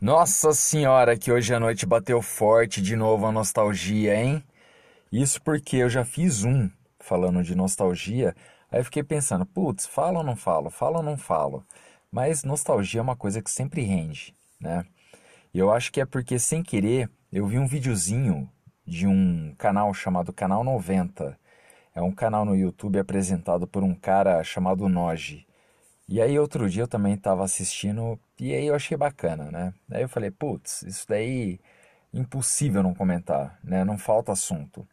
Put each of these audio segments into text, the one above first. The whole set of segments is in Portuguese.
Nossa senhora, que hoje à noite bateu forte de novo a nostalgia, hein? Isso porque eu já fiz um falando de nostalgia, aí fiquei pensando, putz, falo ou não falo? Falo ou não falo? Mas nostalgia é uma coisa que sempre rende, né? E eu acho que é porque sem querer eu vi um videozinho de um canal chamado Canal 90. É um canal no YouTube apresentado por um cara chamado Noji. E aí outro dia eu também estava assistindo e aí eu achei bacana, né? Aí eu falei, putz, isso daí impossível não comentar, né? Não falta assunto.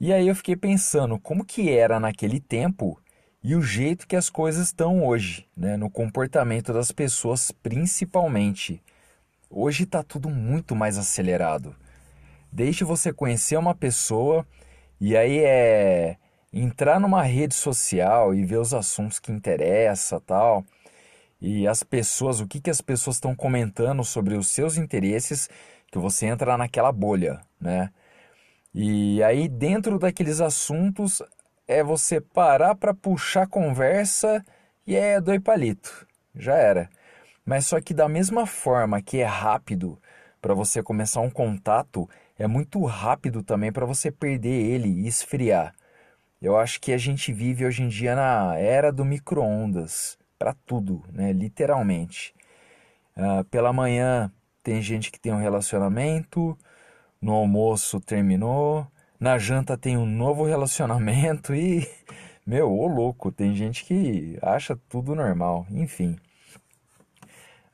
E aí eu fiquei pensando como que era naquele tempo e o jeito que as coisas estão hoje, né? No comportamento das pessoas principalmente. Hoje está tudo muito mais acelerado. Desde você conhecer uma pessoa e aí é entrar numa rede social e ver os assuntos que interessam tal e as pessoas, o que, que as pessoas estão comentando sobre os seus interesses, que você entra naquela bolha, né? E aí dentro daqueles assuntos é você parar para puxar conversa e é dois palito, já era. Mas só que da mesma forma que é rápido para você começar um contato, é muito rápido também para você perder ele e esfriar. Eu acho que a gente vive hoje em dia na era do micro-ondas para tudo, né? literalmente. Uh, pela manhã tem gente que tem um relacionamento, no almoço terminou, na janta tem um novo relacionamento e, meu, ô louco, tem gente que acha tudo normal, enfim.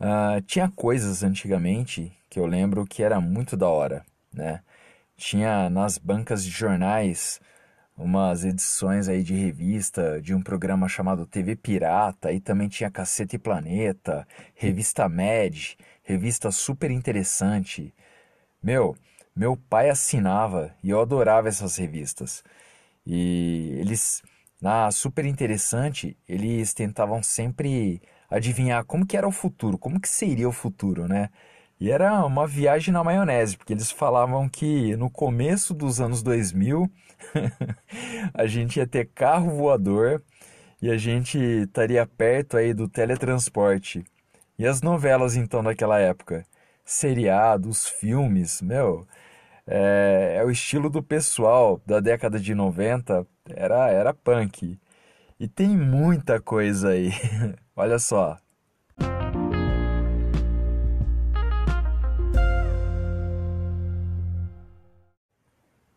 Uh, tinha coisas antigamente que eu lembro que era muito da hora, né? Tinha nas bancas de jornais umas edições aí de revista de um programa chamado TV Pirata, e também tinha Caceta e Planeta, Revista Med, revista super interessante. Meu, meu pai assinava e eu adorava essas revistas. E eles, na super interessante, eles tentavam sempre adivinhar como que era o futuro, como que seria o futuro, né? E era uma viagem na maionese, porque eles falavam que no começo dos anos 2000 a gente ia ter carro voador e a gente estaria perto aí do teletransporte. E as novelas então daquela época? Seriados, filmes, meu, é, é o estilo do pessoal da década de 90, era, era punk. E tem muita coisa aí. Olha só,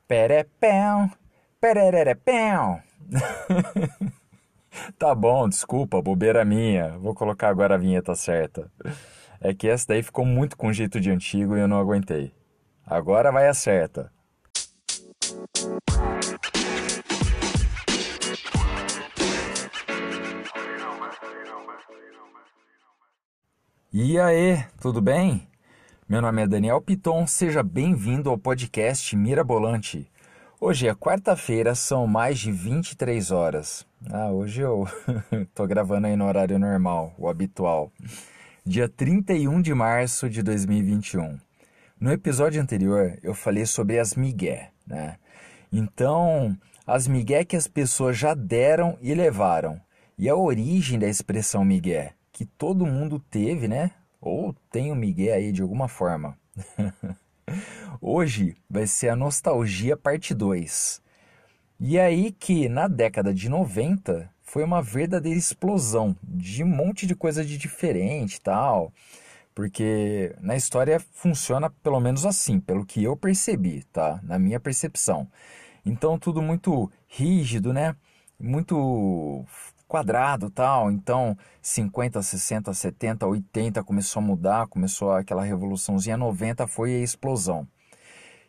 Perepéu, pererepéu. tá bom, desculpa, bobeira minha. Vou colocar agora a vinheta certa. É que essa daí ficou muito com jeito de antigo e eu não aguentei. Agora vai a certa. E aí, tudo bem? Meu nome é Daniel Piton, seja bem-vindo ao podcast Mirabolante. Hoje é quarta-feira, são mais de 23 horas. Ah, hoje eu tô gravando aí no horário normal, o habitual. Dia 31 de março de 2021. No episódio anterior eu falei sobre as migué, né? Então, as migué que as pessoas já deram e levaram. E a origem da expressão migué, que todo mundo teve, né? Ou tem o Miguel aí de alguma forma. Hoje vai ser a Nostalgia Parte 2. E aí que na década de 90 foi uma verdadeira explosão de um monte de coisa de diferente tal. Porque na história funciona pelo menos assim, pelo que eu percebi, tá? Na minha percepção. Então tudo muito rígido, né? Muito quadrado tal. Então, 50, 60, 70, 80 começou a mudar, começou aquela revoluçãozinha. 90 foi a explosão.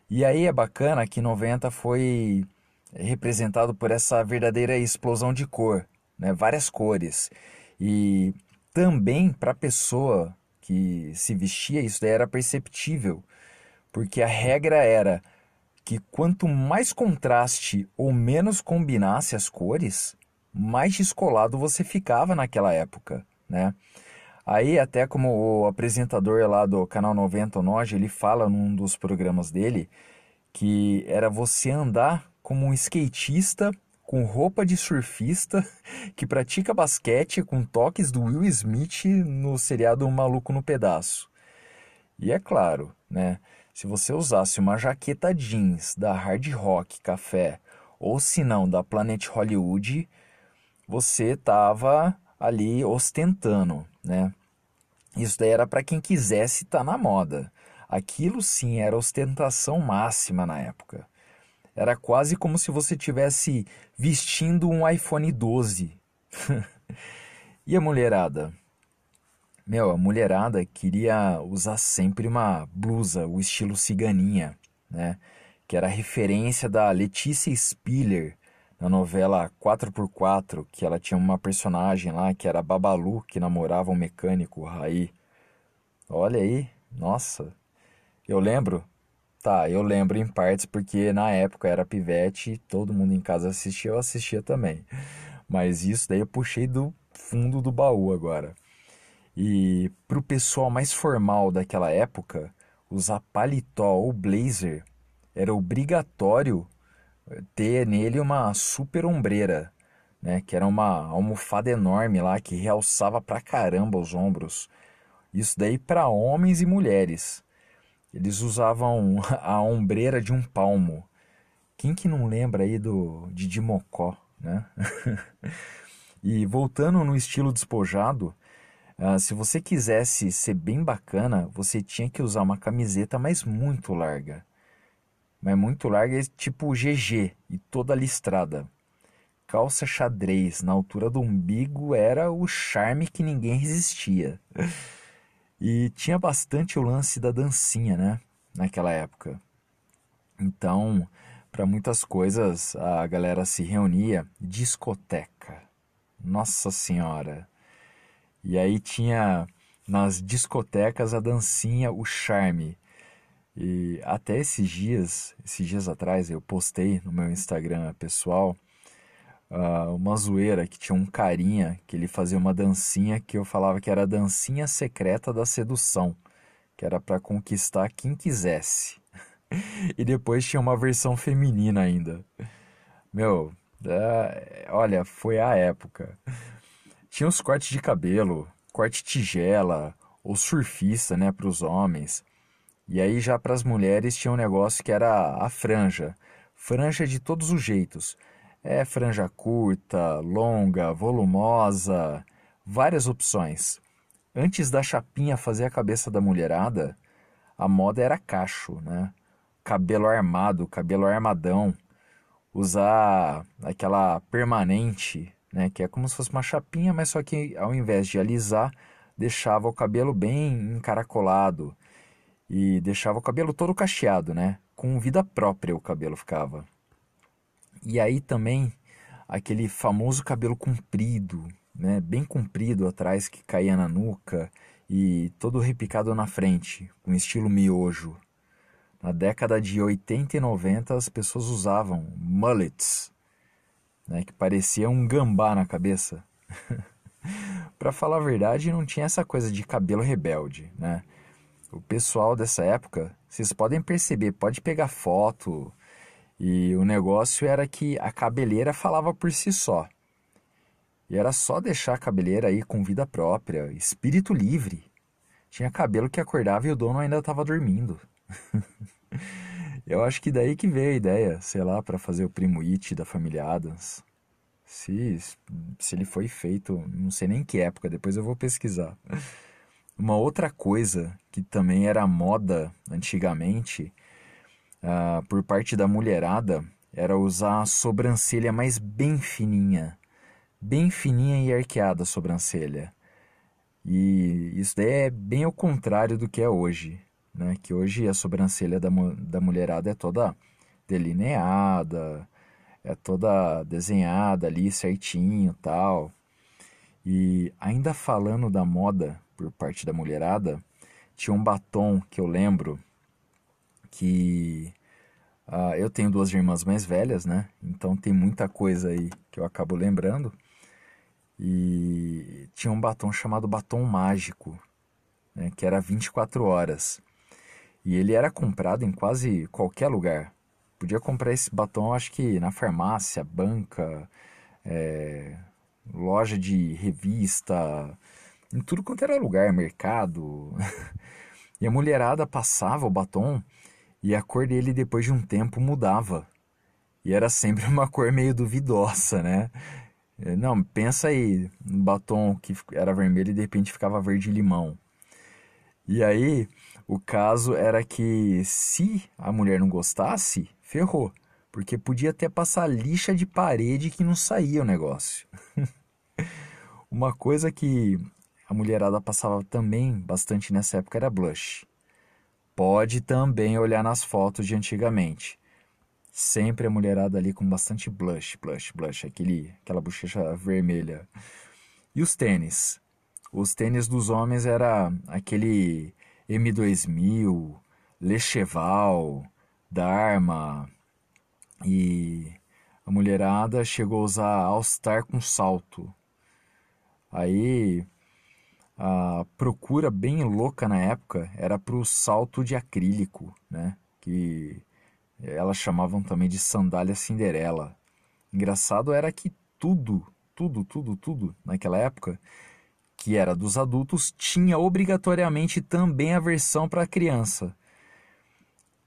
E aí é bacana que 90 foi representado por essa verdadeira explosão de cor, né? várias cores. E também para a pessoa que se vestia, isso daí era perceptível, porque a regra era que quanto mais contraste ou menos combinasse as cores, mais descolado você ficava naquela época, né? Aí até como o apresentador lá do canal 90 Noge, ele fala num dos programas dele que era você andar como um skatista com roupa de surfista que pratica basquete com toques do Will Smith no seriado Um Maluco no Pedaço. E é claro, né? Se você usasse uma jaqueta jeans da Hard Rock Café ou se não da Planet Hollywood, você estava ali ostentando, né? Isso daí era para quem quisesse estar tá na moda. Aquilo sim era ostentação máxima na época. Era quase como se você tivesse vestindo um iPhone 12. e a mulherada? Meu, a mulherada queria usar sempre uma blusa, o estilo ciganinha, né? Que era referência da Letícia Spiller na novela 4x4, que ela tinha uma personagem lá que era Babalu, que namorava um mecânico, Raí. Olha aí, nossa. Eu lembro? Tá, eu lembro em partes porque na época era pivete, todo mundo em casa assistia, eu assistia também. Mas isso daí eu puxei do fundo do baú agora. E pro pessoal mais formal daquela época, usar paletó ou blazer era obrigatório ter nele uma super ombreira, né? Que era uma almofada enorme lá que realçava pra caramba os ombros. Isso daí para homens e mulheres. Eles usavam a ombreira de um palmo. Quem que não lembra aí do de Dimocó, né? e voltando no estilo despojado, uh, se você quisesse ser bem bacana, você tinha que usar uma camiseta, mas muito larga mas muito larga, tipo GG e toda listrada. Calça xadrez na altura do umbigo era o charme que ninguém resistia. E tinha bastante o lance da dancinha, né? Naquela época. Então, para muitas coisas, a galera se reunia. Discoteca. Nossa Senhora! E aí tinha nas discotecas a dancinha, o charme. E até esses dias, esses dias atrás, eu postei no meu Instagram pessoal uh, uma zoeira que tinha um carinha que ele fazia uma dancinha que eu falava que era a dancinha secreta da sedução, que era para conquistar quem quisesse. e depois tinha uma versão feminina ainda. Meu, é, olha, foi a época. Tinha os cortes de cabelo, corte tigela, ou surfista, né, para os homens. E aí já para as mulheres tinha um negócio que era a franja. Franja de todos os jeitos. É franja curta, longa, volumosa, várias opções. Antes da chapinha fazer a cabeça da mulherada, a moda era cacho, né? Cabelo armado, cabelo armadão. Usar aquela permanente, né? Que é como se fosse uma chapinha, mas só que ao invés de alisar, deixava o cabelo bem encaracolado e deixava o cabelo todo cacheado, né? Com vida própria o cabelo ficava. E aí também aquele famoso cabelo comprido, né? Bem comprido atrás que caía na nuca e todo repicado na frente, com estilo miojo. Na década de 80 e 90 as pessoas usavam mullets, né, que parecia um gambá na cabeça. Para falar a verdade, não tinha essa coisa de cabelo rebelde, né? O pessoal dessa época, vocês podem perceber, pode pegar foto, e o negócio era que a cabeleira falava por si só. E era só deixar a cabeleira aí com vida própria, espírito livre. Tinha cabelo que acordava e o dono ainda estava dormindo. Eu acho que daí que veio a ideia, sei lá, para fazer o primo It da família Adams. Se, se ele foi feito, não sei nem que época, depois eu vou pesquisar. Uma outra coisa que também era moda antigamente, uh, por parte da mulherada, era usar a sobrancelha mais bem fininha. Bem fininha e arqueada a sobrancelha. E isso daí é bem ao contrário do que é hoje. Né? Que hoje a sobrancelha da, da mulherada é toda delineada, é toda desenhada ali certinho tal. E ainda falando da moda por parte da mulherada, tinha um batom que eu lembro que uh, eu tenho duas irmãs mais velhas, né? Então tem muita coisa aí que eu acabo lembrando. E tinha um batom chamado batom mágico, né? que era 24 horas. E ele era comprado em quase qualquer lugar. Podia comprar esse batom, acho que na farmácia, banca, é, loja de revista, em tudo quanto era lugar, mercado. E a mulherada passava o batom e a cor dele depois de um tempo mudava. E era sempre uma cor meio duvidosa, né? Não, pensa aí, um batom que era vermelho e de repente ficava verde limão. E aí, o caso era que se a mulher não gostasse, ferrou, porque podia até passar lixa de parede que não saía o negócio. Uma coisa que a mulherada passava também bastante nessa época era blush. Pode também olhar nas fotos de antigamente. Sempre a mulherada ali com bastante blush, blush, blush, aquele, aquela bochecha vermelha. E os tênis? Os tênis dos homens era aquele M2000, Lecheval, Dharma. E a mulherada chegou a usar All-Star com salto. Aí a procura bem louca na época era para o salto de acrílico, né? Que elas chamavam também de sandália Cinderela. Engraçado era que tudo, tudo, tudo, tudo naquela época que era dos adultos tinha obrigatoriamente também a versão para criança.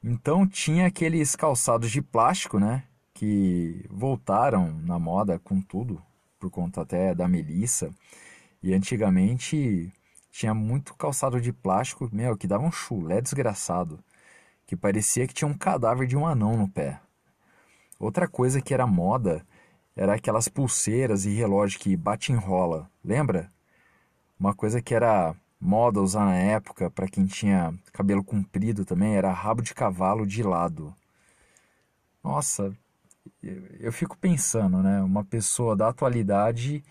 Então tinha aqueles calçados de plástico, né, que voltaram na moda com tudo, por conta até da Melissa. E antigamente tinha muito calçado de plástico, meu, que dava um chulé desgraçado que parecia que tinha um cadáver de um anão no pé. Outra coisa que era moda era aquelas pulseiras e relógio que bate enrola, lembra? Uma coisa que era moda usar na época para quem tinha cabelo comprido também era rabo de cavalo de lado. Nossa, eu fico pensando, né? Uma pessoa da atualidade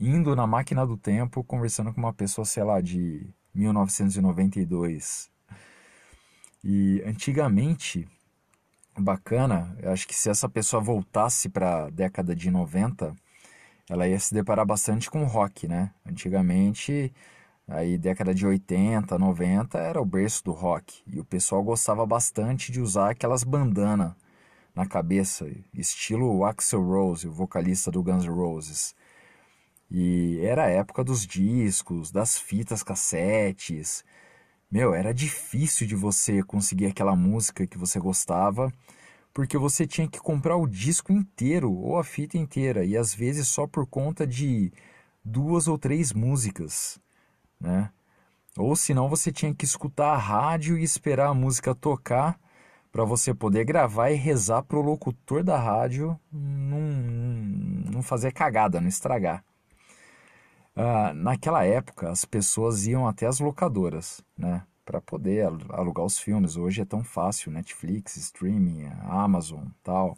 indo na máquina do tempo conversando com uma pessoa, sei lá, de 1992. E antigamente, bacana, acho que se essa pessoa voltasse para a década de 90, ela ia se deparar bastante com rock, né? Antigamente, aí década de 80, 90 era o berço do rock e o pessoal gostava bastante de usar aquelas bandanas na cabeça, estilo Axel Rose, o vocalista do Guns N' Roses. E era a época dos discos, das fitas cassetes, meu, era difícil de você conseguir aquela música que você gostava, porque você tinha que comprar o disco inteiro ou a fita inteira, e às vezes só por conta de duas ou três músicas, né? Ou senão você tinha que escutar a rádio e esperar a música tocar para você poder gravar e rezar pro locutor da rádio não, não fazer cagada, não estragar. Ah, naquela época, as pessoas iam até as locadoras, né? Para poder alugar os filmes. Hoje é tão fácil, Netflix, streaming, Amazon, tal.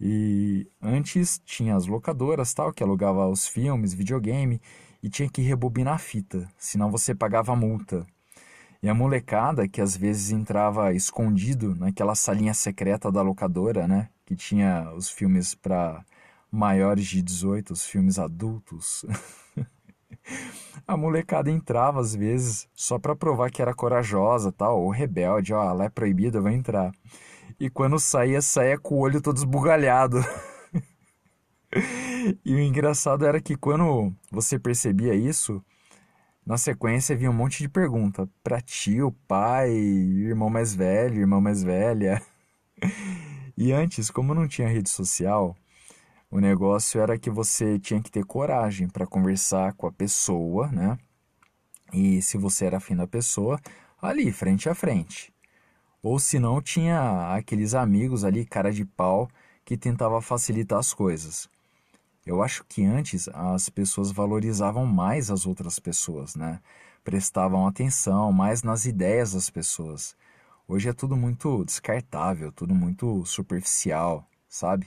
E antes tinha as locadoras, tal, que alugava os filmes, videogame, e tinha que rebobinar a fita, senão você pagava multa. E a molecada que às vezes entrava escondido naquela salinha secreta da locadora, né? Que tinha os filmes para maiores de 18, os filmes adultos. A molecada entrava às vezes só para provar que era corajosa, tal, ou rebelde, ó, lá é proibida, vai entrar. E quando saía, saía com o olho todo esbugalhado. e o engraçado era que quando você percebia isso, na sequência vinha um monte de pergunta para tio, pai, irmão mais velho, irmã mais velha. E antes, como não tinha rede social, o negócio era que você tinha que ter coragem para conversar com a pessoa, né? E se você era afim da pessoa, ali, frente a frente. Ou se não, tinha aqueles amigos ali, cara de pau, que tentava facilitar as coisas. Eu acho que antes as pessoas valorizavam mais as outras pessoas, né? Prestavam atenção mais nas ideias das pessoas. Hoje é tudo muito descartável, tudo muito superficial, sabe?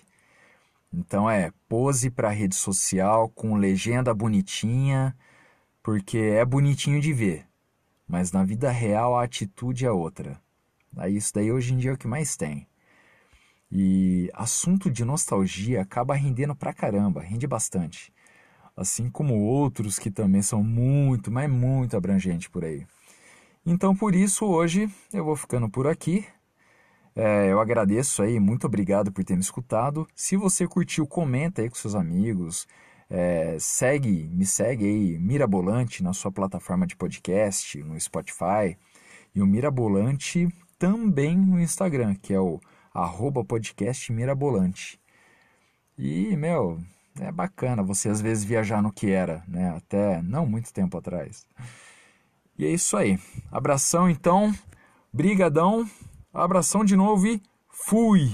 Então é pose para rede social com legenda bonitinha, porque é bonitinho de ver, mas na vida real a atitude é outra. Aí isso daí hoje em dia é o que mais tem. E assunto de nostalgia acaba rendendo pra caramba, rende bastante. Assim como outros que também são muito, mas muito abrangentes por aí. Então por isso hoje eu vou ficando por aqui. É, eu agradeço aí, muito obrigado por ter me escutado. Se você curtiu, comenta aí com seus amigos. É, segue, me segue aí, Mirabolante, na sua plataforma de podcast, no Spotify. e o Mirabolante também no Instagram, que é o arroba podcast Mirabolante. E, meu, é bacana você às vezes viajar no que era, né? Até não muito tempo atrás. E é isso aí. Abração então, brigadão, abração de novo e fui!